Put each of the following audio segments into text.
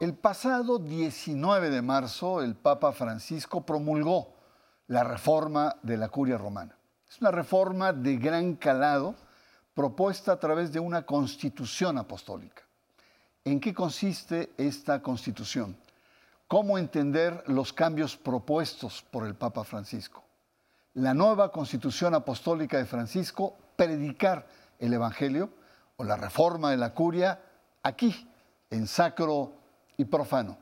El pasado 19 de marzo, el Papa Francisco promulgó la reforma de la curia romana. Es una reforma de gran calado propuesta a través de una constitución apostólica. ¿En qué consiste esta constitución? ¿Cómo entender los cambios propuestos por el Papa Francisco? La nueva constitución apostólica de Francisco, predicar el Evangelio o la reforma de la curia aquí, en sacro y profano.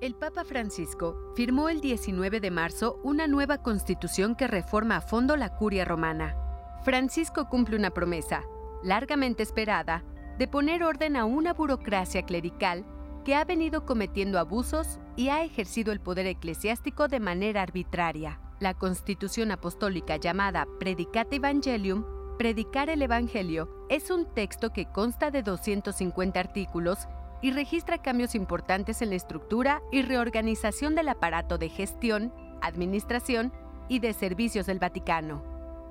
El Papa Francisco firmó el 19 de marzo una nueva constitución que reforma a fondo la curia romana. Francisco cumple una promesa, largamente esperada, de poner orden a una burocracia clerical que ha venido cometiendo abusos y ha ejercido el poder eclesiástico de manera arbitraria. La constitución apostólica llamada Predicate Evangelium Predicar el Evangelio es un texto que consta de 250 artículos y registra cambios importantes en la estructura y reorganización del aparato de gestión, administración y de servicios del Vaticano.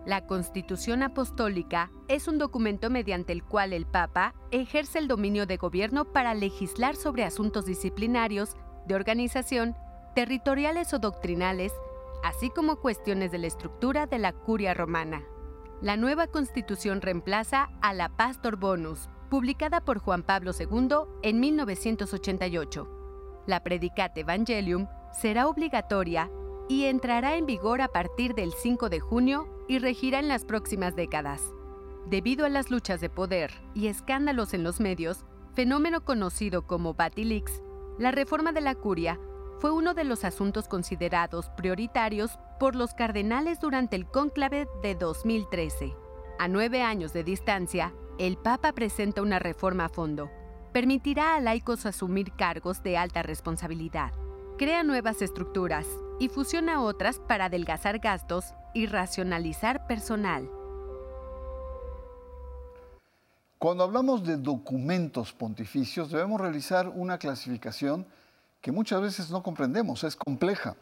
La Constitución Apostólica es un documento mediante el cual el Papa ejerce el dominio de gobierno para legislar sobre asuntos disciplinarios, de organización, territoriales o doctrinales, así como cuestiones de la estructura de la curia romana. La nueva constitución reemplaza a la Pastor Bonus, publicada por Juan Pablo II en 1988. La Predicate Evangelium será obligatoria y entrará en vigor a partir del 5 de junio y regirá en las próximas décadas. Debido a las luchas de poder y escándalos en los medios, fenómeno conocido como Batilix, la reforma de la curia fue uno de los asuntos considerados prioritarios por los cardenales durante el cónclave de 2013. A nueve años de distancia, el Papa presenta una reforma a fondo. Permitirá a laicos asumir cargos de alta responsabilidad, crea nuevas estructuras y fusiona otras para adelgazar gastos y racionalizar personal. Cuando hablamos de documentos pontificios, debemos realizar una clasificación que muchas veces no comprendemos, es compleja.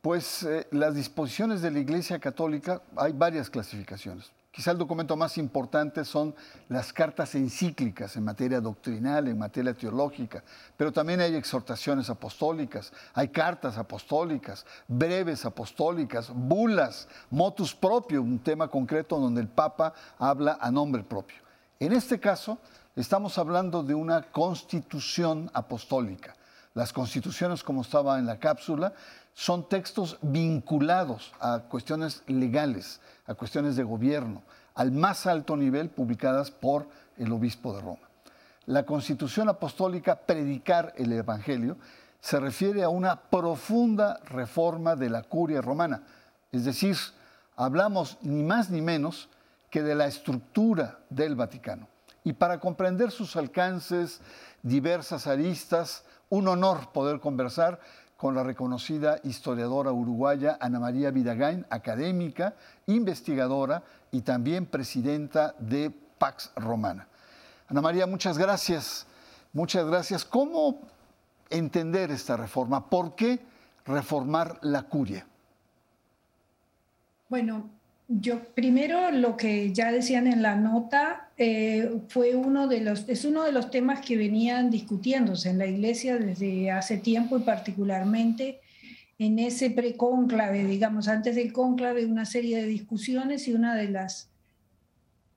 Pues eh, las disposiciones de la Iglesia Católica, hay varias clasificaciones. Quizá el documento más importante son las cartas encíclicas en materia doctrinal, en materia teológica, pero también hay exhortaciones apostólicas, hay cartas apostólicas, breves apostólicas, bulas, motus propio, un tema concreto donde el Papa habla a nombre propio. En este caso, estamos hablando de una constitución apostólica las constituciones, como estaba en la cápsula, son textos vinculados a cuestiones legales, a cuestiones de gobierno, al más alto nivel publicadas por el obispo de Roma. La constitución apostólica Predicar el Evangelio se refiere a una profunda reforma de la curia romana, es decir, hablamos ni más ni menos que de la estructura del Vaticano. Y para comprender sus alcances, diversas aristas, un honor poder conversar con la reconocida historiadora uruguaya Ana María Vidagain, académica, investigadora y también presidenta de Pax Romana. Ana María, muchas gracias. Muchas gracias. ¿Cómo entender esta reforma? ¿Por qué reformar la curia? Bueno, yo primero lo que ya decían en la nota eh, fue uno de los es uno de los temas que venían discutiéndose en la Iglesia desde hace tiempo y particularmente en ese precónclave, digamos, antes del cónclave, una serie de discusiones y una de las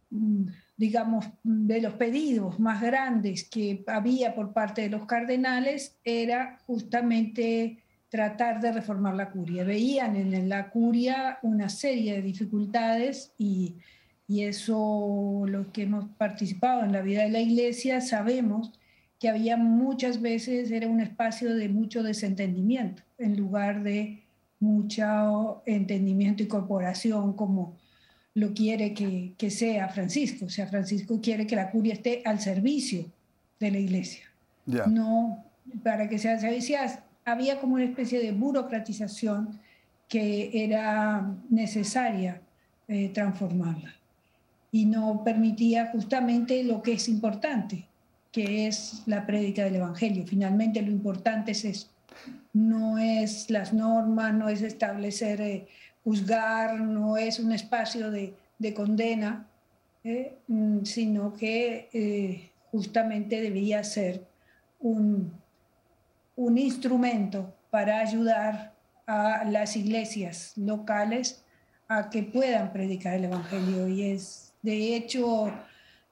mm, digamos, de los pedidos más grandes que había por parte de los cardenales era justamente tratar de reformar la curia. Veían en la curia una serie de dificultades y, y eso, los que hemos participado en la vida de la iglesia, sabemos que había muchas veces, era un espacio de mucho desentendimiento, en lugar de mucho entendimiento y corporación como lo quiere que, que sea Francisco. O sea, Francisco quiere que la curia esté al servicio de la iglesia. No para que sea servicio había como una especie de burocratización que era necesaria eh, transformarla y no permitía justamente lo que es importante, que es la prédica del Evangelio. Finalmente lo importante es eso, no es las normas, no es establecer, eh, juzgar, no es un espacio de, condena, eh, mm, sino que justamente debería ser un, un instrumento para ayudar a las iglesias locales a que puedan predicar el Evangelio. Y es, de hecho,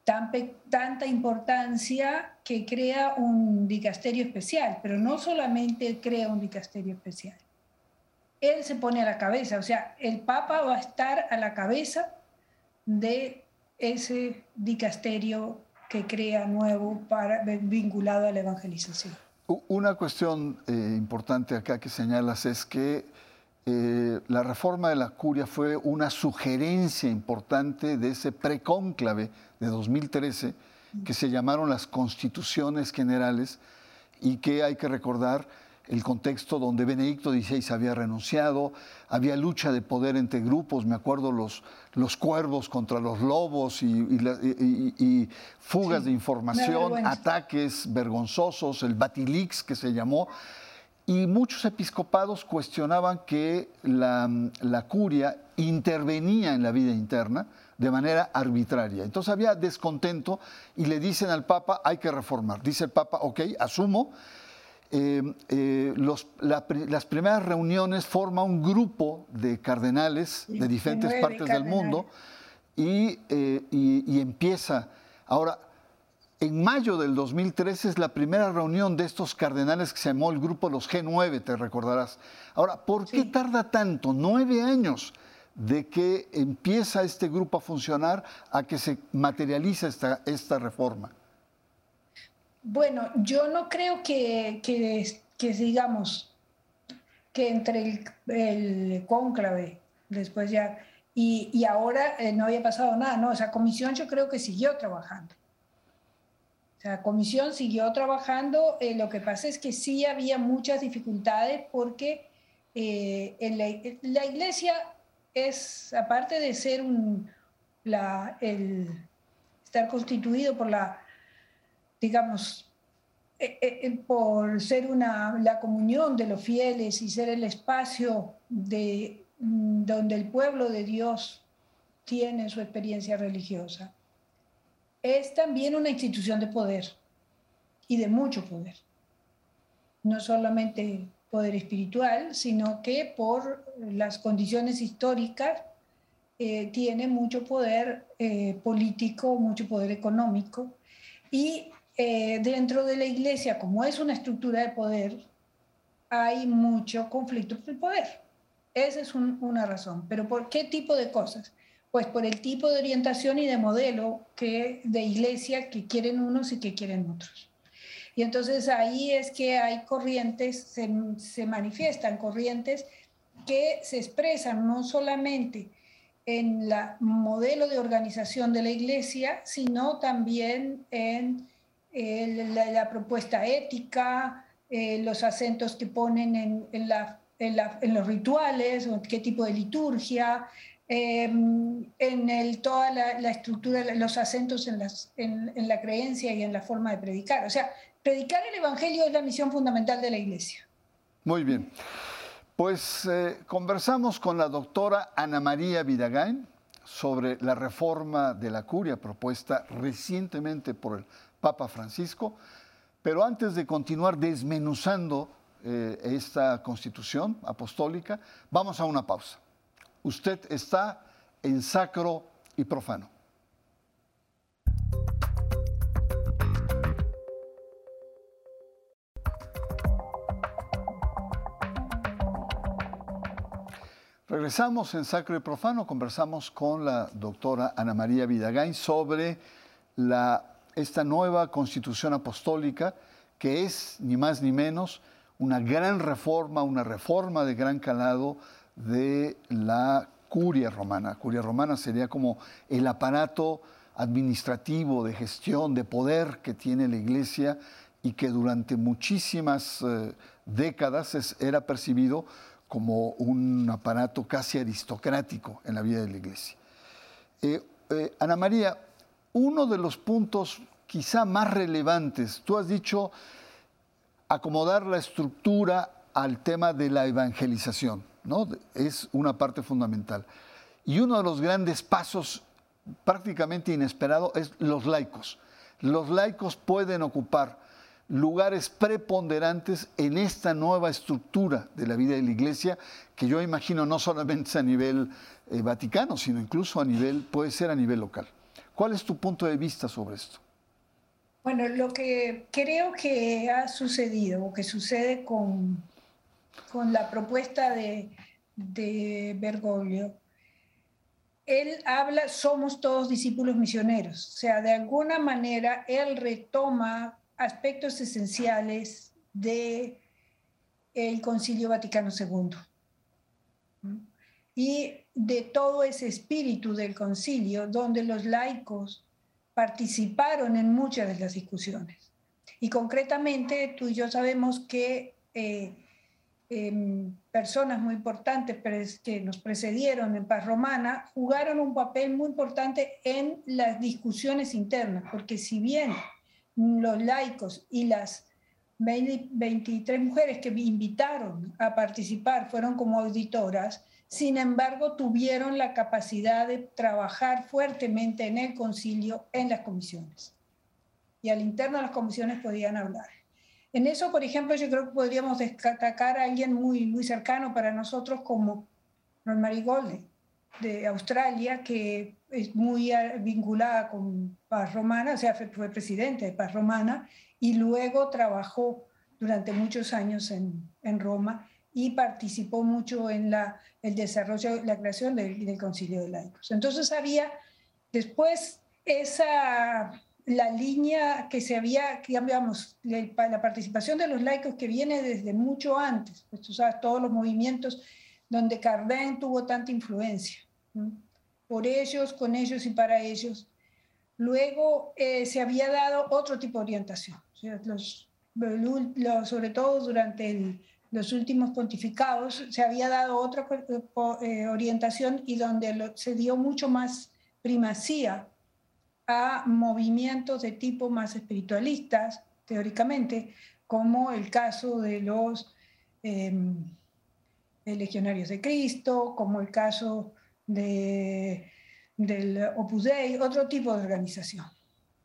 tan, tanta importancia que crea un dicasterio especial, pero no solamente crea un dicasterio especial. Él se pone a la cabeza, o sea, el Papa va a estar a la cabeza de ese dicasterio que crea nuevo para, vinculado a la evangelización. Una cuestión eh, importante acá que señalas es que eh, la reforma de la curia fue una sugerencia importante de ese precónclave de 2013 que se llamaron las constituciones generales y que hay que recordar el contexto donde Benedicto XVI había renunciado, había lucha de poder entre grupos, me acuerdo los, los cuervos contra los lobos y, fugas de información, ataques vergonzosos, el Batilix que se llamó, y muchos episcopados cuestionaban que la, la curia intervenía en la vida interna de manera arbitraria. Entonces había descontento y le dicen al Papa, hay que reformar. Dice el Papa, ok, asumo, eh, eh, las primeras reuniones forma un grupo de cardenales de diferentes partes del mundo eh, y, empieza. Ahora, en mayo del 2013 es la primera reunión de estos cardenales que se llamó el grupo Los G9, te recordarás. Ahora, ¿por qué tarda tanto? Nueve años de que empieza este grupo a funcionar a que se materializa esta, esta reforma. Bueno, yo no creo que, que, digamos, que entre el, cónclave, después ya, y, ahora eh, no había pasado nada, no, esa comisión yo creo que siguió trabajando. O sea, la comisión siguió trabajando, eh, lo que pasa es que sí había muchas dificultades porque eh, en la, iglesia es, aparte de ser un, la, el, estar constituido por la digamos, eh, eh, eh, por ser una, la comunión de los fieles y ser el espacio de, mm, donde el pueblo de Dios tiene su experiencia religiosa, es también una institución de poder y de mucho poder. No solamente poder espiritual, sino que por las condiciones históricas tiene mucho poder político, mucho poder económico y eh, dentro de la iglesia, como es una estructura de poder, hay mucho conflicto por el poder. Esa es una razón. ¿Pero por qué tipo de cosas? Pues por el tipo de orientación y de modelo que, de iglesia que quieren unos y que quieren otros. Y entonces ahí es que hay corrientes, se, se manifiestan corrientes que se expresan no solamente en el modelo de organización de la iglesia, sino también en la, propuesta ética, eh, los acentos que ponen en, los rituales, qué tipo de liturgia, em, en toda la, estructura, los acentos en, la creencia y en la forma de predicar. O sea, predicar el Evangelio es la misión fundamental de la Iglesia. Muy bien. Pues eh, conversamos con la doctora Ana María Vidagain sobre la reforma de la curia propuesta recientemente por el Papa Francisco. Pero antes de continuar desmenuzando eh, esta constitución apostólica, vamos a una pausa. Usted está en sacro y profano. Regresamos en Sacro y Profano, conversamos con la doctora Ana María Vidagain sobre la esta nueva constitución apostólica, que es ni más ni menos una gran reforma, una reforma de gran calado de la curia romana. Curia romana sería como el aparato administrativo de gestión, de poder que tiene la iglesia y que durante muchísimas eh, décadas era percibido como un aparato casi aristocrático en la vida de la iglesia. Eh, eh, Ana María, uno de los puntos quizá más relevantes, tú has dicho acomodar la estructura al tema de la evangelización, ¿no? Es una parte fundamental. Y uno de los grandes pasos prácticamente inesperado es los laicos. los laicos pueden ocupar lugares preponderantes en esta nueva estructura de la vida de la Iglesia, que yo imagino no solamente a nivel eh, vaticano, sino incluso a nivel, puede ser a nivel local. ¿Cuál es tu punto de vista sobre esto? Bueno, lo que creo que ha sucedido o que sucede con, con la propuesta de, de Bergoglio, él habla, somos todos discípulos misioneros, o sea, de alguna manera él retoma aspectos esenciales de el Concilio Vaticano II y de todo ese espíritu del concilio donde los laicos participaron en muchas de las discusiones. Y concretamente tú y yo sabemos que eh, em, personas muy importantes que nos precedieron en paz romana jugaron un papel muy importante en las discusiones internas, porque si bien los laicos y las 23 mujeres que invitaron a participar fueron como auditoras, sin embargo tuvieron la capacidad de trabajar fuertemente en el concilio, en las comisiones. Y al interno de las comisiones podían hablar. En eso, por ejemplo, yo creo que podríamos destacar a alguien muy, muy cercano para nosotros como Rosemary Golden, de Australia, que es muy vinculada con Paz Romana, o sea, fue presidente de Paz Romana y luego trabajó durante muchos años en, en Roma y participó mucho en la, el desarrollo, la creación del, del Concilio de Laicos. Entonces había después esa, la línea que se había, digamos, la participación de los laicos que viene desde mucho antes, pues tú sabes, todos los movimientos donde Cardin tuvo tanta influencia por ellos, con ellos y para ellos. Luego eh, se había dado otro tipo de orientación, sobre todo durante los últimos pontificados, se había dado otra eh, orientación y donde se dio mucho más primacía a movimientos de tipo más espiritualistas, teóricamente, como el caso de los em, legionarios de Cristo, como el caso de, del Opus Dei, otro tipo de organización.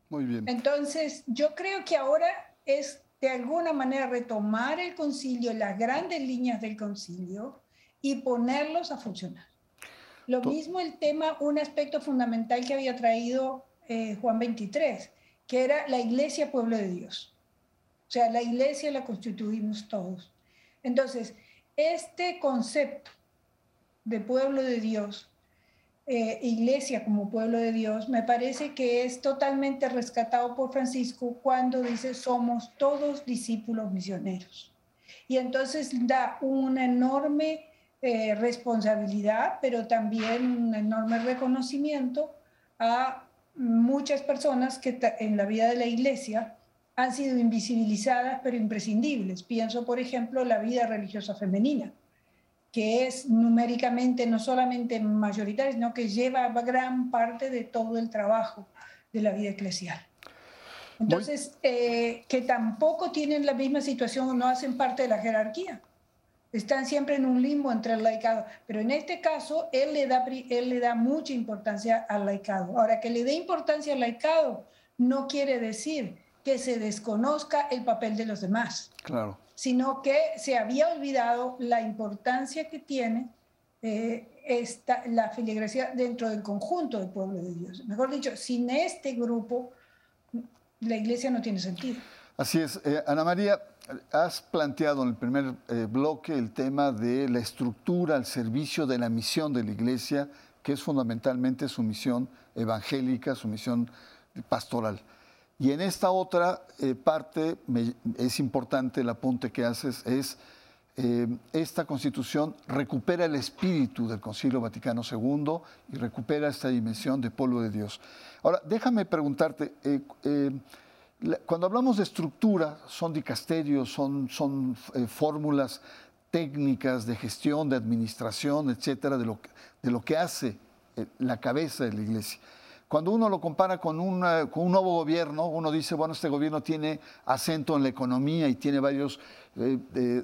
Muy bien. Entonces, yo creo que ahora es de alguna manera retomar el concilio, las grandes líneas del concilio y ponerlos a funcionar. Lo mismo el tema, un aspecto fundamental que había traído eh, Juan 23, que era la iglesia pueblo de Dios. O sea, la iglesia la constituimos todos. Entonces, este concepto de pueblo de Dios eh, iglesia como pueblo de Dios, me parece que es totalmente rescatado por Francisco cuando dice somos todos discípulos misioneros. Y entonces da una enorme eh, responsabilidad, pero también un enorme reconocimiento a muchas personas que en la vida de la iglesia han sido invisibilizadas, pero imprescindibles. Pienso, por ejemplo, la vida religiosa femenina que es numéricamente no solamente mayoritaria, sino que lleva gran parte de todo el trabajo de la vida eclesial. Entonces, eh, que tampoco tienen la misma situación o no hacen parte de la jerarquía. Están siempre en un limbo entre el laicado. Pero en este caso, él le da, él le da mucha importancia al laicado. Ahora, que le dé importancia al laicado no quiere decir que se desconozca el papel de los demás. Claro sino que se había olvidado la importancia que tiene eh, esta, la feligresía dentro del conjunto del pueblo de Dios. Mejor dicho, sin este grupo, la iglesia no tiene sentido. Así es. Eh, Ana María, has planteado en el primer eh, bloque el tema de la estructura al servicio de la misión de la iglesia, que es fundamentalmente su misión evangélica, su misión pastoral. Y en esta otra eh, parte es importante el apunte que haces, es eh, esta constitución recupera el espíritu del Concilio Vaticano II y recupera esta dimensión de pueblo de Dios. Ahora, déjame preguntarte, eh, cuando hablamos de estructura, son dicasterios, son, son fórmulas técnicas de gestión, de administración, etcétera, de lo, de lo que hace la cabeza de la iglesia. Cuando uno lo compara con, un nuevo gobierno, uno dice, bueno, este gobierno tiene acento en la economía y tiene varios eh,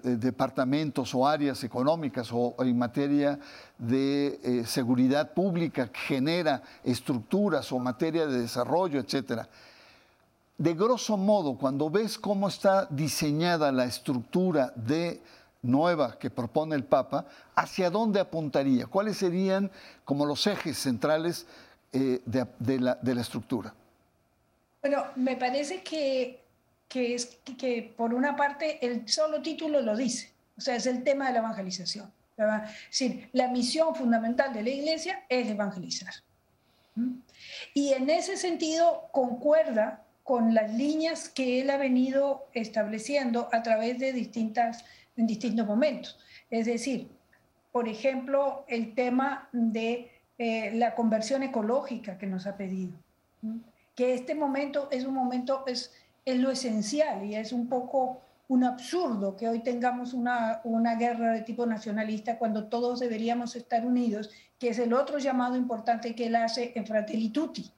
departamentos o áreas económicas o, en materia de eh, seguridad pública, genera estructuras o materia de desarrollo, etc. de grosso modo, cuando ves cómo está diseñada la estructura de nueva que propone el Papa, ¿hacia dónde apuntaría? ¿Cuáles serían como los ejes centrales eh, de, la, estructura? Bueno, me parece que, que, es, que por una parte el solo título lo dice, o sea, es el tema de la evangelización. Es decir, la misión fundamental de la iglesia es evangelizar. ¿Mm? Y en ese sentido concuerda con las líneas que él ha venido estableciendo a través de distintas, en distintos momentos. Es decir, por ejemplo, el tema de eh, la conversión ecológica que nos ha pedido, que este momento es un momento, es, es lo esencial y es un poco un absurdo que hoy tengamos una, una guerra de tipo nacionalista cuando todos deberíamos estar unidos, que es el otro llamado importante que él hace en Fratelli Tutti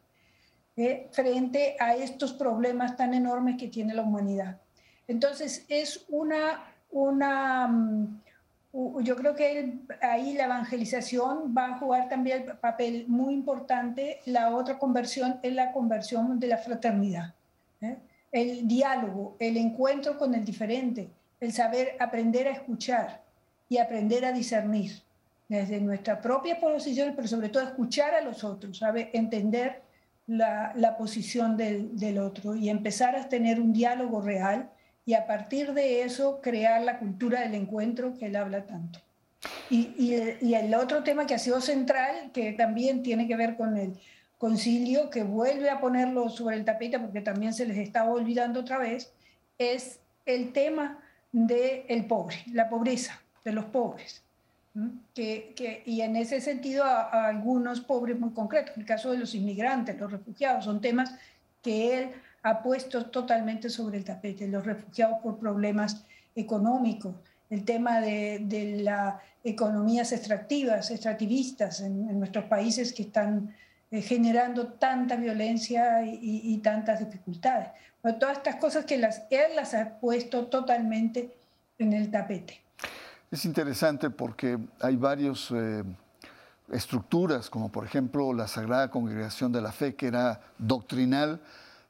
frente a estos problemas tan enormes que tiene la humanidad. Entonces, es una, una mm, yo creo que ahí la evangelización va a jugar también el papel muy importante. La otra conversión es la conversión de la fraternidad. ¿eh? El diálogo, el encuentro con el diferente, el saber aprender a escuchar y aprender a discernir desde nuestra propia posición, pero sobre todo escuchar a los otros, saber entender la, posición del, otro y empezar a tener un diálogo real y a partir de eso crear la cultura del encuentro que él habla tanto. Y, y, el otro tema que ha sido central, que también tiene que ver con el concilio, que vuelve a ponerlo sobre el tapete porque también se les estaba olvidando otra vez, es el tema del pobre, la pobreza de los pobres. Que, y en ese sentido a, algunos pobres muy concretos, en el caso de los inmigrantes, los refugiados, son temas que él ha puesto totalmente sobre el tapete, los refugiados por problemas económicos, el tema de, de las economías extractivas, extractivistas en, nuestros países que están eh, generando tanta violencia y, tantas dificultades. todas estas cosas que las, él las ha puesto totalmente en el tapete. Es interesante porque hay varias eh, estructuras, como por ejemplo la Sagrada Congregación de la Fe, que era doctrinal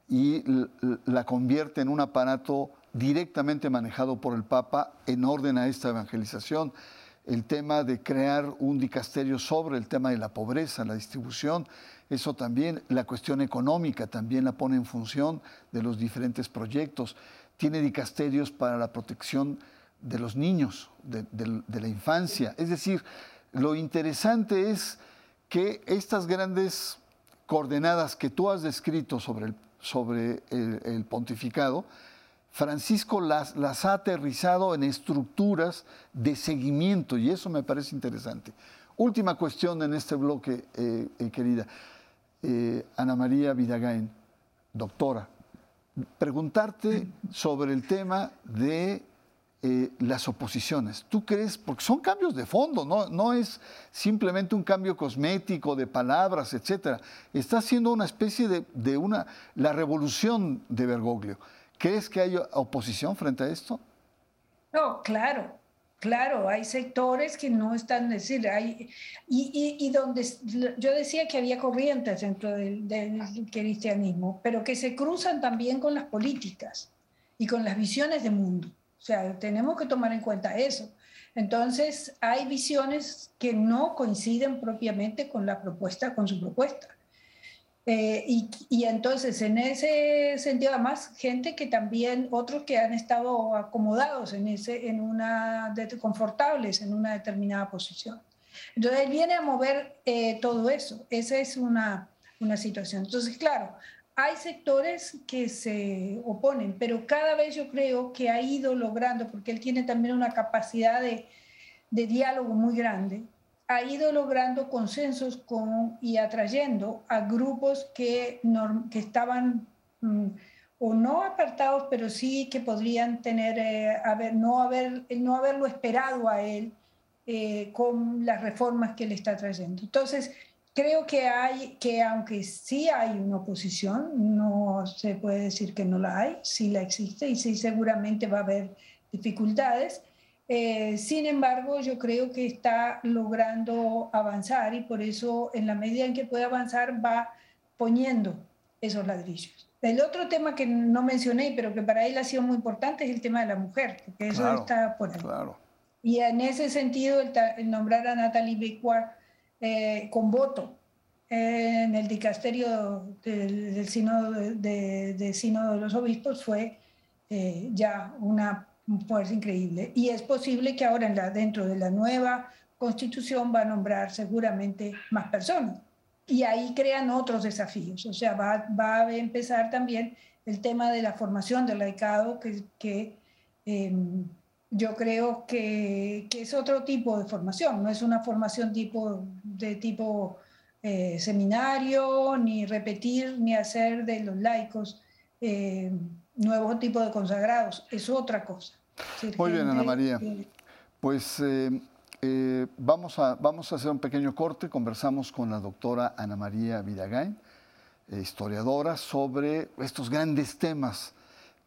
y la convierte en un aparato directamente manejado por el Papa en orden a esta evangelización. El tema de crear un dicasterio sobre el tema de la pobreza, la distribución, eso también, la cuestión económica también la pone en función de los diferentes proyectos. Tiene dicasterios para la protección de los niños, de, la infancia. Es decir, lo interesante es que estas grandes coordenadas que tú has descrito sobre el, pontificado, Francisco las, las, ha aterrizado en estructuras de seguimiento y eso me parece interesante. Última cuestión en este bloque, eh, eh, querida. Eh, Ana María Vidagain, doctora, preguntarte sobre el tema de eh, las oposiciones. ¿Tú crees? Porque son cambios de fondo, no, es simplemente un cambio cosmético de palabras, etcétera. Está siendo una especie de, una, la revolución de Bergoglio. ¿Crees que hay oposición frente a esto? No, claro, Claro, hay sectores que no están, decir, hay, y, donde yo decía que había corrientes dentro del, cristianismo, pero que se cruzan también con las políticas y con las visiones de mundo. O sea, tenemos que tomar en cuenta eso. Entonces, hay visiones que no coinciden propiamente con la propuesta, con su propuesta. Eh, y, y, entonces, en ese sentido, además, gente que también, otros que han estado acomodados en, ese, en una, confortables en una determinada posición. Entonces, él viene a mover eh, todo eso. Esa es una, una situación. Entonces, claro, hay sectores que se oponen, pero cada vez yo creo que ha ido logrando, porque él tiene también una capacidad de, diálogo muy grande, ha ido logrando consensos con, y atrayendo a grupos que, que estaban mm, o no apartados, pero sí que podrían tener, eh, haber, no, haber, no haberlo esperado a él eh, con las reformas que él está trayendo. Entonces, creo que hay, que aunque sí hay una oposición, no se puede decir que no la hay, sí la existe y sí seguramente va a haber dificultades. Eh, sin embargo, yo creo que está logrando avanzar y por eso en la medida en que puede avanzar va poniendo esos ladrillos. El otro tema que no mencioné, pero que para él ha sido muy importante, es el tema de la mujer, porque eso está por ahí. Claro. Y en ese sentido, el, nombrar a Natalie Becquart eh, con voto en el dicasterio del, del sínodo de, de, sínodo de los obispos fue eh, ya una fuerza increíble. Y es posible que ahora en la, dentro de la nueva constitución va a nombrar seguramente más personas. Y ahí crean otros desafíos. O sea, va, va a empezar también el tema de la formación del laicado, que, que em, yo creo que, que, es otro tipo de formación, no es una formación tipo, de tipo eh, seminario, ni repetir, ni hacer de los laicos eh, nuevos tipos de consagrados, es otra cosa. Muy bien, Ana María. Pues eh, vamos, a, vamos a hacer un pequeño corte, conversamos con la doctora Ana María Vidagain, historiadora, sobre estos grandes temas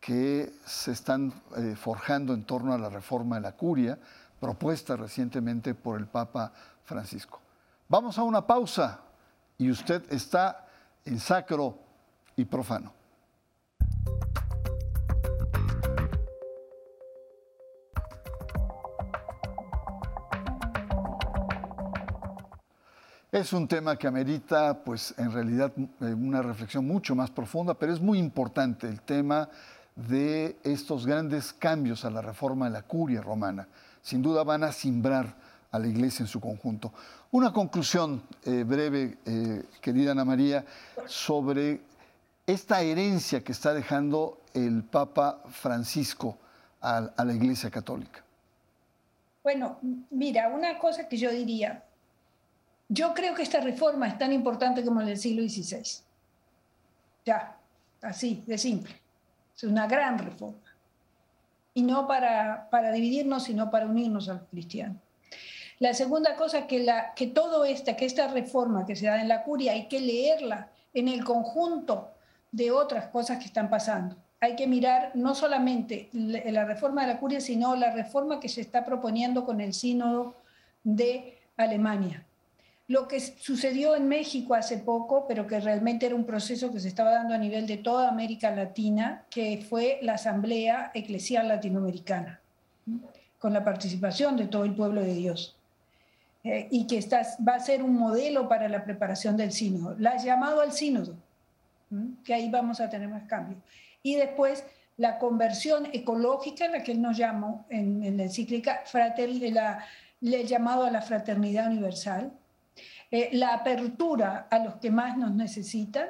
que se están forjando en torno a la reforma de la curia, propuesta recientemente por el Papa Francisco. Vamos a una pausa y usted está en sacro y profano. Es un tema que amerita, pues, en realidad, eh, una reflexión mucho más profunda, pero es muy importante el tema de estos grandes cambios a la reforma de la curia romana. Sin duda van a simbrar a la iglesia en su conjunto. Una conclusión eh, breve, eh, querida Ana María, sobre esta herencia que está dejando el Papa Francisco a, a la Iglesia Católica. Bueno, mira, una cosa que yo diría, yo creo que esta reforma es tan importante como la del siglo XVI. Ya, así, de simple. Es una gran reforma. Y no para, para dividirnos, sino para unirnos a los cristianos. La segunda cosa, que, la, que todo esta, que esta reforma que se da en la curia hay que leerla en el conjunto de otras cosas que están pasando. Hay que mirar no solamente la reforma de la curia, sino la reforma que se está proponiendo con el sínodo de Alemania. Lo que sucedió en México hace poco, pero que realmente era un proceso que se estaba dando a nivel de toda América Latina, que fue la Asamblea Eclesial Latinoamericana, con la participación de todo el pueblo de Dios. Eh, y que va a ser un modelo para la preparación del sínodo. La has llamado al sínodo, que ahí vamos a tener más cambios. Y después la conversión ecológica, la que él nos llamó en, la encíclica, la, el llamado a la fraternidad universal, eh, la apertura a los que más nos necesitan,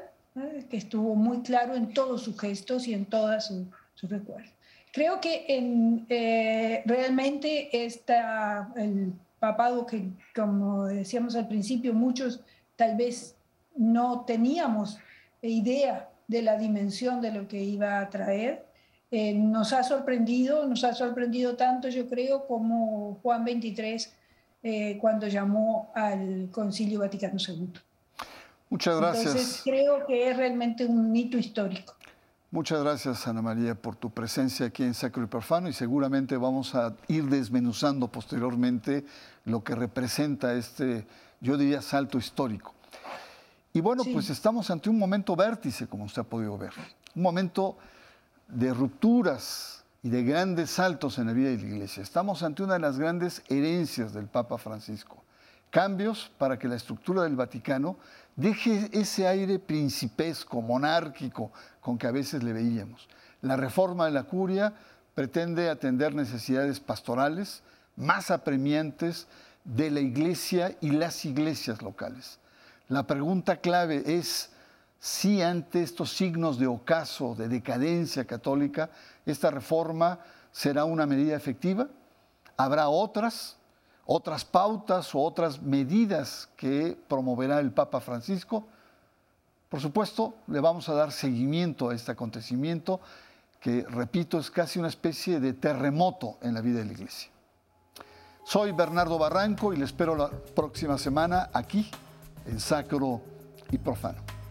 que estuvo muy claro en todos sus gestos y en todas sus su recuerdos. Creo que en, eh, realmente esta, el papado que, como decíamos al principio, muchos tal vez no teníamos idea de la dimensión de lo que iba a traer. Eh, nos ha sorprendido, nos ha sorprendido tanto, yo creo, como Juan 23 eh, cuando llamó al Concilio Vaticano II. Muchas gracias. Entonces creo que es realmente un hito histórico. Muchas gracias, Ana María, por tu presencia aquí en Sacro y Profano y seguramente vamos a ir desmenuzando posteriormente lo que representa este, yo diría, salto histórico. Y bueno, pues estamos ante un momento vértice, como usted ha podido ver, un momento de rupturas y de grandes saltos en la vida de la Iglesia. Estamos ante una de las grandes herencias del Papa Francisco. Cambios para que la estructura del Vaticano deje ese aire principesco, monárquico, con que a veces le veíamos. La reforma de la curia pretende atender necesidades pastorales más apremiantes de la iglesia y las iglesias locales. La pregunta clave es si ante estos signos de ocaso, de decadencia católica, esta reforma será una medida efectiva. ¿Habrá otras, otras pautas o otras medidas que promoverá el Papa Francisco? Por supuesto, le vamos a dar seguimiento a este acontecimiento que, repito, es casi una especie de terremoto en la vida de la Iglesia. Soy Bernardo Barranco y le espero la próxima semana aquí en Sacro y Profano.